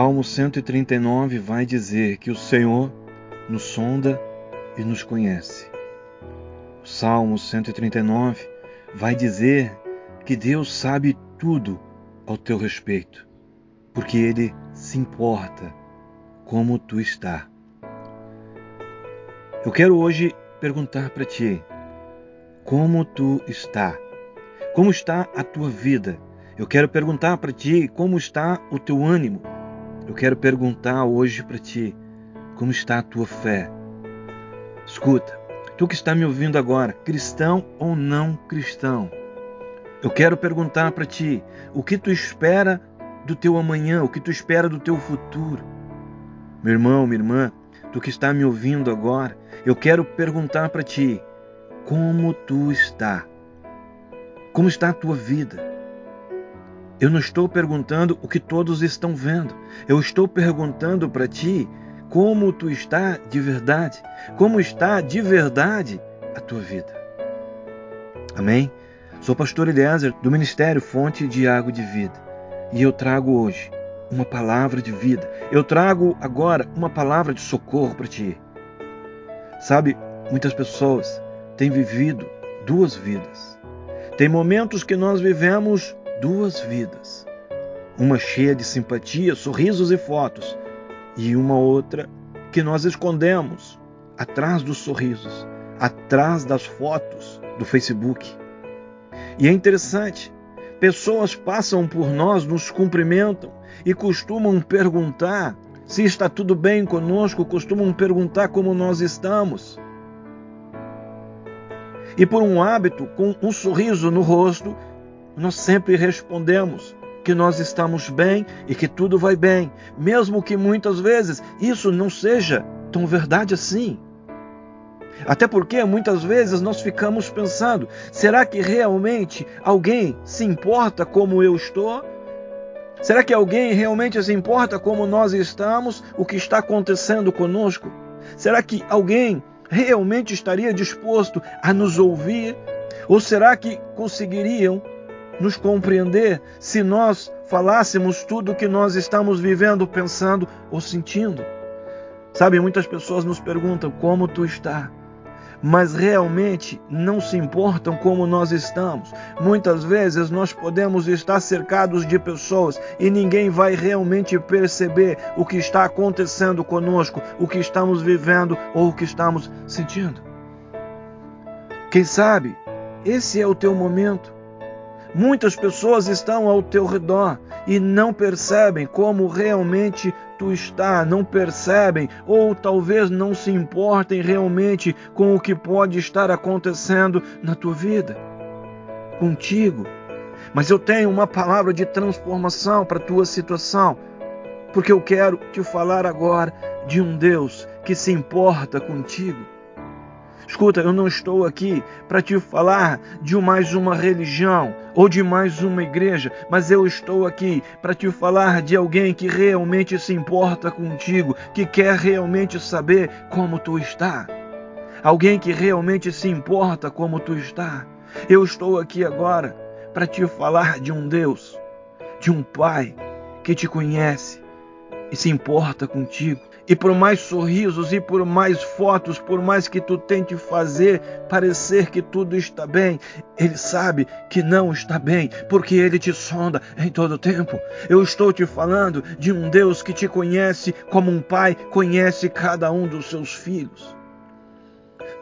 Salmo 139 vai dizer que o Senhor nos sonda e nos conhece. O Salmo 139 vai dizer que Deus sabe tudo ao teu respeito, porque Ele se importa como tu está. Eu quero hoje perguntar para ti: como tu está? Como está a tua vida? Eu quero perguntar para ti como está o teu ânimo. Eu quero perguntar hoje para ti como está a tua fé. Escuta, tu que está me ouvindo agora, cristão ou não cristão, eu quero perguntar para ti o que tu espera do teu amanhã, o que tu espera do teu futuro. Meu irmão, minha irmã, tu que está me ouvindo agora, eu quero perguntar para ti como tu está. Como está a tua vida? Eu não estou perguntando o que todos estão vendo. Eu estou perguntando para ti como tu está de verdade. Como está de verdade a tua vida. Amém? Sou pastor Eliezer do Ministério Fonte de Água de Vida. E eu trago hoje uma palavra de vida. Eu trago agora uma palavra de socorro para ti. Sabe, muitas pessoas têm vivido duas vidas. Tem momentos que nós vivemos duas vidas. Uma cheia de simpatia, sorrisos e fotos, e uma outra que nós escondemos atrás dos sorrisos, atrás das fotos do Facebook. E é interessante, pessoas passam por nós, nos cumprimentam e costumam perguntar se está tudo bem conosco, costumam perguntar como nós estamos. E por um hábito, com um sorriso no rosto, nós sempre respondemos que nós estamos bem e que tudo vai bem, mesmo que muitas vezes isso não seja tão verdade assim. Até porque muitas vezes nós ficamos pensando: será que realmente alguém se importa como eu estou? Será que alguém realmente se importa como nós estamos, o que está acontecendo conosco? Será que alguém realmente estaria disposto a nos ouvir? Ou será que conseguiriam nos compreender se nós falássemos tudo o que nós estamos vivendo, pensando ou sentindo. Sabe, muitas pessoas nos perguntam como tu está, mas realmente não se importam como nós estamos. Muitas vezes nós podemos estar cercados de pessoas e ninguém vai realmente perceber o que está acontecendo conosco, o que estamos vivendo ou o que estamos sentindo. Quem sabe esse é o teu momento Muitas pessoas estão ao teu redor e não percebem como realmente tu está, não percebem ou talvez não se importem realmente com o que pode estar acontecendo na tua vida, contigo. Mas eu tenho uma palavra de transformação para a tua situação, porque eu quero te falar agora de um Deus que se importa contigo. Escuta, eu não estou aqui para te falar de mais uma religião ou de mais uma igreja, mas eu estou aqui para te falar de alguém que realmente se importa contigo, que quer realmente saber como tu está. Alguém que realmente se importa como tu está. Eu estou aqui agora para te falar de um Deus, de um Pai que te conhece e se importa contigo. E por mais sorrisos e por mais fotos, por mais que tu tente fazer parecer que tudo está bem, ele sabe que não está bem, porque ele te sonda em todo tempo. Eu estou te falando de um Deus que te conhece como um pai conhece cada um dos seus filhos.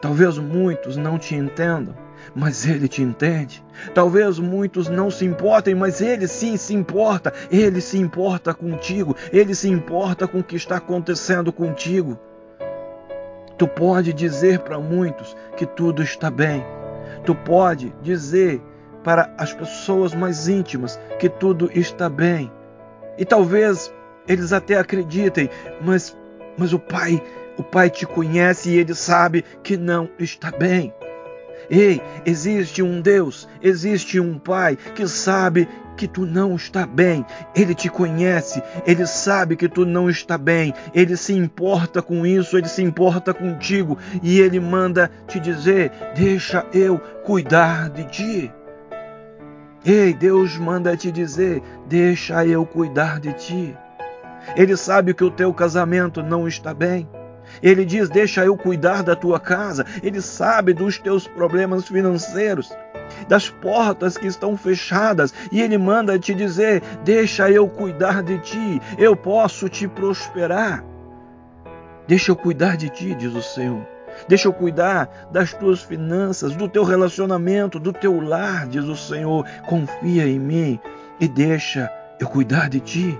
Talvez muitos não te entendam, mas ele te entende. Talvez muitos não se importem, mas ele sim se importa. Ele se importa contigo, ele se importa com o que está acontecendo contigo. Tu pode dizer para muitos que tudo está bem. Tu pode dizer para as pessoas mais íntimas que tudo está bem. E talvez eles até acreditem, mas, mas o Pai, o Pai te conhece e ele sabe que não está bem. Ei, existe um Deus, existe um Pai que sabe que tu não está bem. Ele te conhece, ele sabe que tu não está bem. Ele se importa com isso, ele se importa contigo e ele manda te dizer: "Deixa eu cuidar de ti". Ei, Deus manda te dizer: "Deixa eu cuidar de ti". Ele sabe que o teu casamento não está bem. Ele diz: Deixa eu cuidar da tua casa. Ele sabe dos teus problemas financeiros, das portas que estão fechadas. E ele manda te dizer: Deixa eu cuidar de ti. Eu posso te prosperar. Deixa eu cuidar de ti, diz o Senhor. Deixa eu cuidar das tuas finanças, do teu relacionamento, do teu lar, diz o Senhor. Confia em mim e deixa eu cuidar de ti.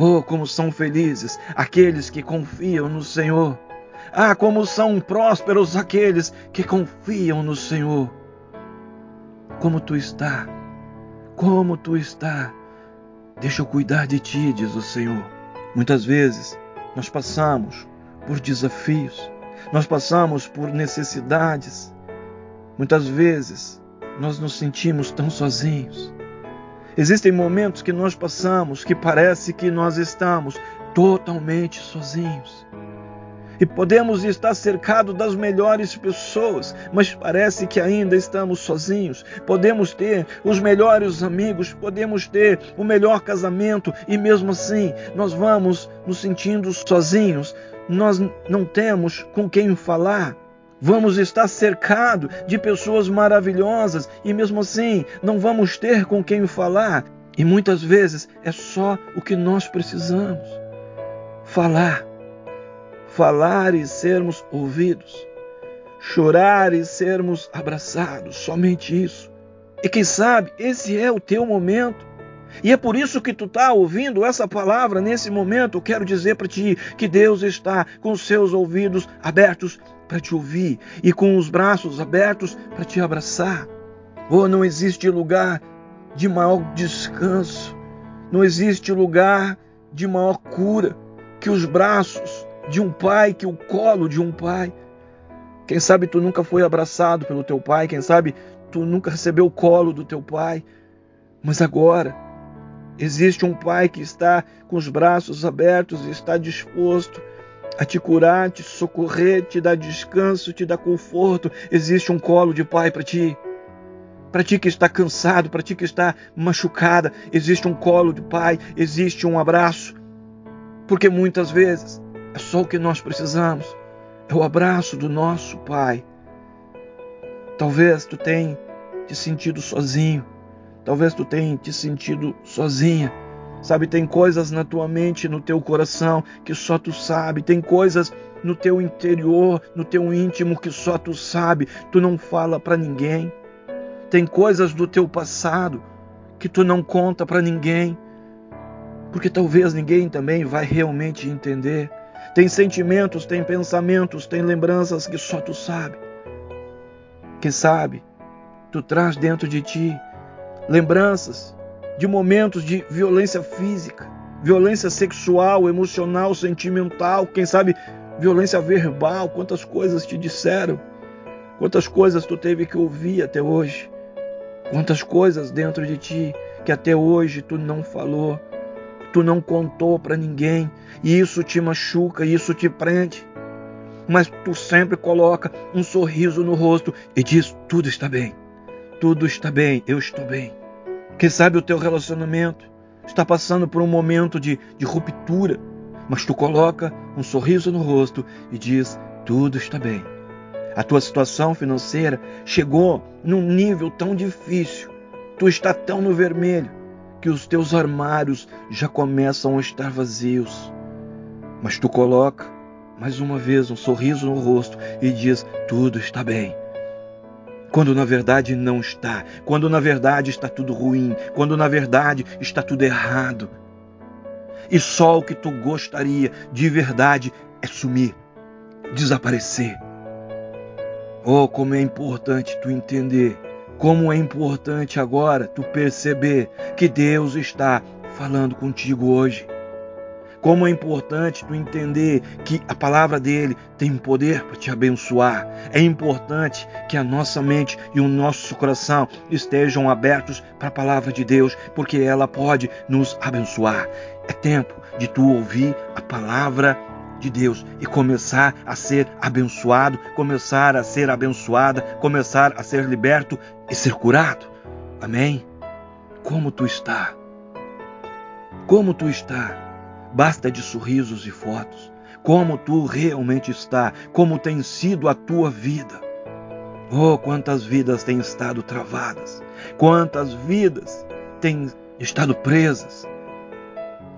Oh, como são felizes aqueles que confiam no Senhor. Ah, como são prósperos aqueles que confiam no Senhor. Como tu está? Como tu está? Deixa eu cuidar de ti, diz o Senhor. Muitas vezes nós passamos por desafios, nós passamos por necessidades. Muitas vezes nós nos sentimos tão sozinhos. Existem momentos que nós passamos que parece que nós estamos totalmente sozinhos. E podemos estar cercados das melhores pessoas, mas parece que ainda estamos sozinhos. Podemos ter os melhores amigos, podemos ter o melhor casamento e mesmo assim nós vamos nos sentindo sozinhos. Nós não temos com quem falar. Vamos estar cercados de pessoas maravilhosas e mesmo assim não vamos ter com quem falar. E muitas vezes é só o que nós precisamos: falar. Falar e sermos ouvidos. Chorar e sermos abraçados. Somente isso. E quem sabe esse é o teu momento. E é por isso que tu está ouvindo essa palavra nesse momento. Eu quero dizer para ti que Deus está com seus ouvidos abertos para te ouvir e com os braços abertos para te abraçar. Oh, não existe lugar de maior descanso, não existe lugar de maior cura que os braços de um pai, que o colo de um pai. Quem sabe tu nunca foi abraçado pelo teu pai, quem sabe tu nunca recebeu o colo do teu pai, mas agora existe um pai que está com os braços abertos e está disposto a te curar, te socorrer, te dar descanso, te dar conforto. Existe um colo de pai para ti. Para ti que está cansado, para ti que está machucada, existe um colo de pai, existe um abraço. Porque muitas vezes é só o que nós precisamos. É o abraço do nosso pai. Talvez tu tenha te sentido sozinho. Talvez tu tenha te sentido sozinha Sabe, tem coisas na tua mente, no teu coração que só tu sabe, tem coisas no teu interior, no teu íntimo que só tu sabe, tu não fala para ninguém. Tem coisas do teu passado que tu não conta para ninguém, porque talvez ninguém também vai realmente entender. Tem sentimentos, tem pensamentos, tem lembranças que só tu sabe. Quem sabe, tu traz dentro de ti lembranças de momentos de violência física, violência sexual, emocional, sentimental, quem sabe violência verbal, quantas coisas te disseram, quantas coisas tu teve que ouvir até hoje, quantas coisas dentro de ti que até hoje tu não falou, tu não contou para ninguém, e isso te machuca, isso te prende. Mas tu sempre coloca um sorriso no rosto e diz: tudo está bem, tudo está bem, eu estou bem. Quem sabe o teu relacionamento está passando por um momento de, de ruptura, mas tu coloca um sorriso no rosto e diz: tudo está bem. A tua situação financeira chegou num nível tão difícil, tu está tão no vermelho, que os teus armários já começam a estar vazios. Mas tu coloca mais uma vez um sorriso no rosto e diz: tudo está bem quando na verdade não está, quando na verdade está tudo ruim, quando na verdade está tudo errado. E só o que tu gostaria de verdade é sumir, desaparecer. Oh, como é importante tu entender, como é importante agora tu perceber que Deus está falando contigo hoje. Como é importante tu entender que a palavra dele tem poder para te abençoar. É importante que a nossa mente e o nosso coração estejam abertos para a palavra de Deus, porque ela pode nos abençoar. É tempo de tu ouvir a palavra de Deus e começar a ser abençoado, começar a ser abençoada, começar a ser liberto e ser curado. Amém? Como tu está? Como tu está? Basta de sorrisos e fotos. Como tu realmente está, como tem sido a tua vida. Oh, quantas vidas têm estado travadas, quantas vidas têm estado presas.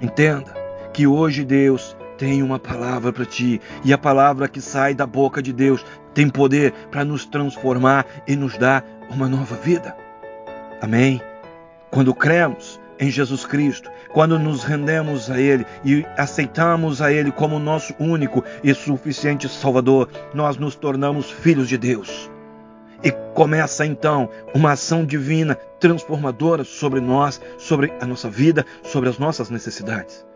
Entenda que hoje Deus tem uma palavra para ti e a palavra que sai da boca de Deus tem poder para nos transformar e nos dar uma nova vida. Amém? Quando cremos em Jesus Cristo, quando nos rendemos a Ele e aceitamos a Ele como nosso único e suficiente Salvador, nós nos tornamos filhos de Deus. E começa então uma ação divina transformadora sobre nós, sobre a nossa vida, sobre as nossas necessidades.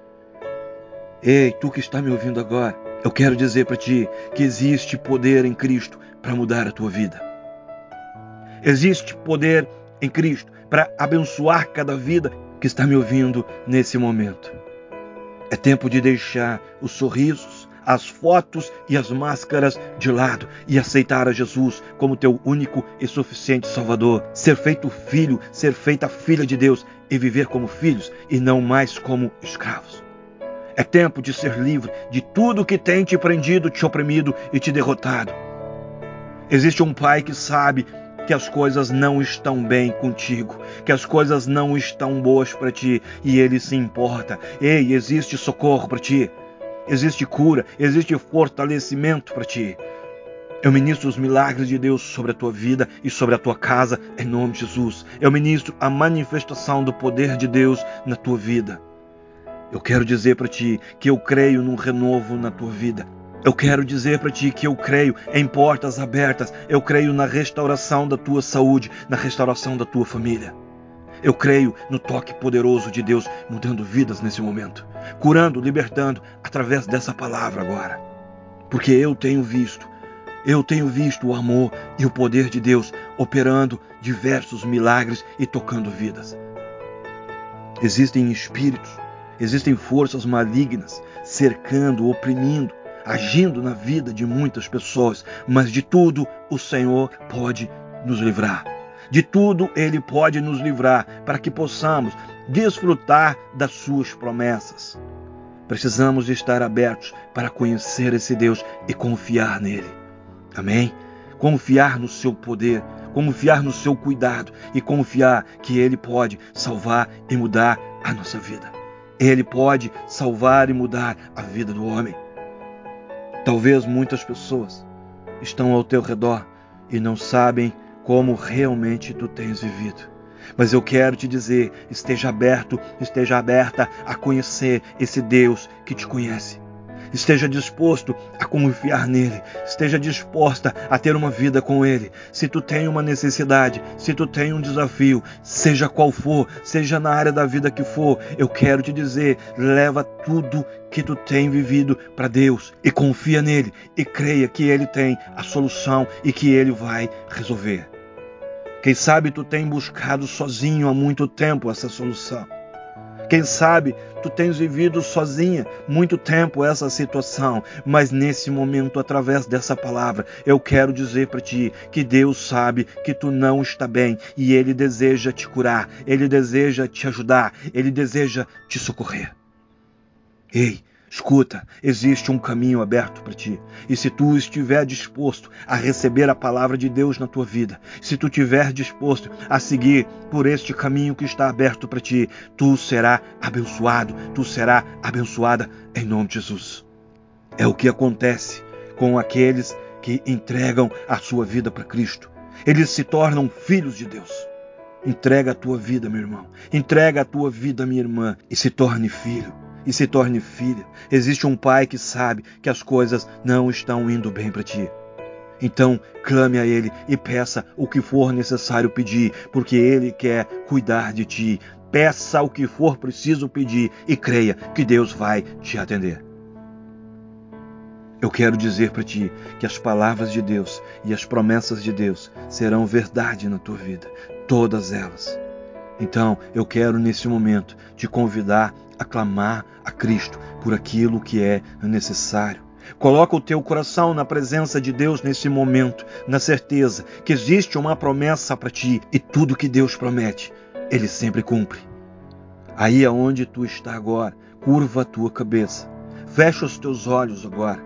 Ei, tu que está me ouvindo agora, eu quero dizer para ti que existe poder em Cristo para mudar a tua vida. Existe poder em Cristo para abençoar cada vida que está me ouvindo nesse momento. É tempo de deixar os sorrisos, as fotos e as máscaras de lado e aceitar a Jesus como teu único e suficiente Salvador. Ser feito filho, ser feita filha de Deus e viver como filhos e não mais como escravos. É tempo de ser livre de tudo que tem te prendido, te oprimido e te derrotado. Existe um pai que sabe que as coisas não estão bem contigo, que as coisas não estão boas para ti e ele se importa. Ei, existe socorro para ti, existe cura, existe fortalecimento para ti. Eu ministro os milagres de Deus sobre a tua vida e sobre a tua casa, em nome de Jesus. Eu ministro a manifestação do poder de Deus na tua vida. Eu quero dizer para ti que eu creio num renovo na tua vida. Eu quero dizer para ti que eu creio em portas abertas, eu creio na restauração da tua saúde, na restauração da tua família. Eu creio no toque poderoso de Deus mudando vidas nesse momento, curando, libertando através dessa palavra agora. Porque eu tenho visto, eu tenho visto o amor e o poder de Deus operando diversos milagres e tocando vidas. Existem espíritos, existem forças malignas cercando, oprimindo, agindo na vida de muitas pessoas, mas de tudo o Senhor pode nos livrar. De tudo Ele pode nos livrar para que possamos desfrutar das Suas promessas. Precisamos estar abertos para conhecer esse Deus e confiar nele. Amém? Confiar no seu poder, confiar no seu cuidado e confiar que Ele pode salvar e mudar a nossa vida. Ele pode salvar e mudar a vida do homem. Talvez muitas pessoas estão ao teu redor e não sabem como realmente tu tens vivido. Mas eu quero te dizer: esteja aberto, esteja aberta a conhecer esse Deus que te conhece. Esteja disposto a confiar nele, esteja disposta a ter uma vida com ele. Se tu tem uma necessidade, se tu tem um desafio, seja qual for, seja na área da vida que for, eu quero te dizer, leva tudo que tu tem vivido para Deus e confia nele e creia que ele tem a solução e que ele vai resolver. Quem sabe tu tem buscado sozinho há muito tempo essa solução. Quem sabe tu tens vivido sozinha muito tempo essa situação, mas nesse momento, através dessa palavra, eu quero dizer para ti que Deus sabe que tu não está bem e Ele deseja te curar, Ele deseja te ajudar, Ele deseja te socorrer. Ei, Escuta, existe um caminho aberto para ti. E se tu estiver disposto a receber a palavra de Deus na tua vida, se tu estiver disposto a seguir por este caminho que está aberto para ti, tu será abençoado, tu será abençoada em nome de Jesus. É o que acontece com aqueles que entregam a sua vida para Cristo. Eles se tornam filhos de Deus. Entrega a tua vida, meu irmão. Entrega a tua vida, minha irmã, e se torne filho e se torne filha. Existe um pai que sabe que as coisas não estão indo bem para ti. Então, clame a Ele e peça o que for necessário pedir, porque Ele quer cuidar de ti peça o que for preciso pedir e creia que Deus vai te atender. Eu quero dizer para ti que as palavras de Deus e as promessas de Deus serão verdade na tua vida, todas elas. Então, eu quero nesse momento te convidar a clamar a Cristo por aquilo que é necessário. Coloca o teu coração na presença de Deus nesse momento, na certeza que existe uma promessa para ti e tudo que Deus promete, ele sempre cumpre. Aí aonde tu está agora, curva a tua cabeça. Fecha os teus olhos agora.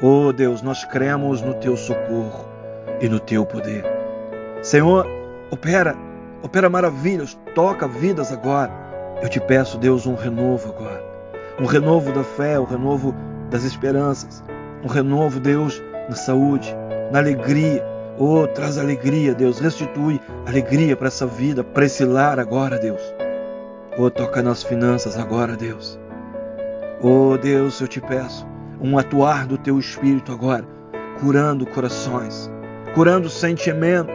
Oh Deus, nós cremos no teu socorro e no teu poder. Senhor, opera, opera maravilhas, toca vidas agora. Eu te peço, Deus, um renovo agora. Um renovo da fé, um renovo das esperanças. Um renovo, Deus, na saúde, na alegria. Oh, traz alegria, Deus. Restitui alegria para essa vida, para esse lar agora, Deus. Oh, toca nas finanças agora, Deus. Oh, Deus, eu te peço um atuar do teu espírito agora, curando corações, curando sentimentos,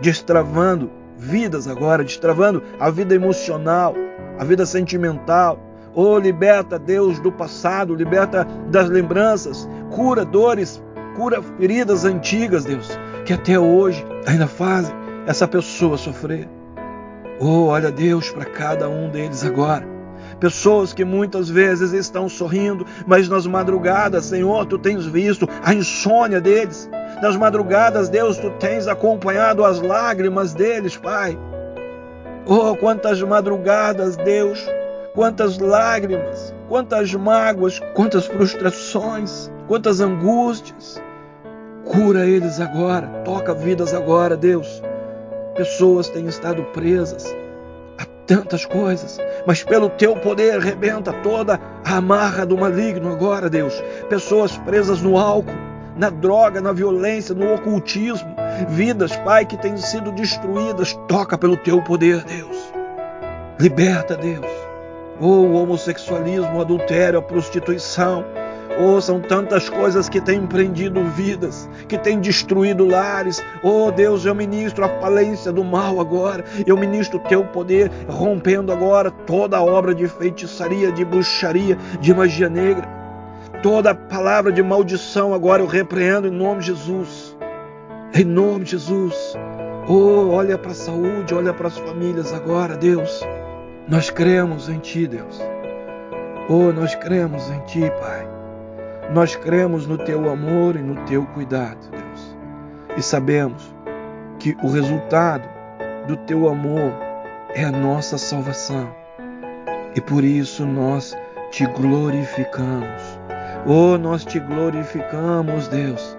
destravando vidas agora, destravando a vida emocional, a vida sentimental, Oh, liberta, Deus, do passado, liberta das lembranças, cura dores, cura feridas antigas, Deus, que até hoje ainda fazem essa pessoa sofrer. Oh, olha, Deus, para cada um deles agora. Pessoas que muitas vezes estão sorrindo, mas nas madrugadas, Senhor, tu tens visto a insônia deles. Nas madrugadas, Deus, tu tens acompanhado as lágrimas deles, Pai. Oh, quantas madrugadas, Deus, quantas lágrimas, quantas mágoas, quantas frustrações, quantas angústias. Cura eles agora, toca vidas agora, Deus. Pessoas têm estado presas a tantas coisas, mas pelo teu poder rebenta toda a amarra do maligno agora, Deus. Pessoas presas no álcool, na droga, na violência, no ocultismo, vidas, Pai, que têm sido destruídas, toca pelo teu poder, Deus. Liberta, Deus ou o homossexualismo, o adultério, a prostituição. Oh, são tantas coisas que têm prendido vidas, que têm destruído lares. Oh, Deus, eu ministro a falência do mal agora. Eu ministro o teu poder, rompendo agora toda obra de feitiçaria, de bruxaria, de magia negra. Toda palavra de maldição agora eu repreendo em nome de Jesus. Em nome de Jesus. Oh, olha para a saúde, olha para as famílias agora, Deus. Nós cremos em Ti, Deus. Oh, nós cremos em Ti, Pai. Nós cremos no Teu amor e no Teu cuidado, Deus. E sabemos que o resultado do Teu amor é a nossa salvação. E por isso nós te glorificamos. Oh, nós te glorificamos, Deus.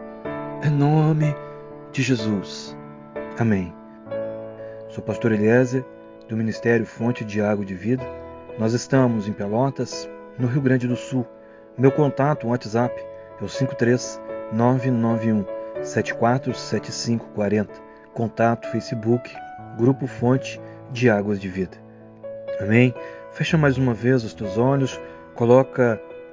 Em nome de Jesus. Amém. Sou pastor Eliezer do Ministério Fonte de Água de Vida. Nós estamos em Pelotas, no Rio Grande do Sul. Meu contato, o WhatsApp, é o 53991 747540. Contato Facebook, Grupo Fonte de Águas de Vida. Amém? Fecha mais uma vez os teus olhos, coloca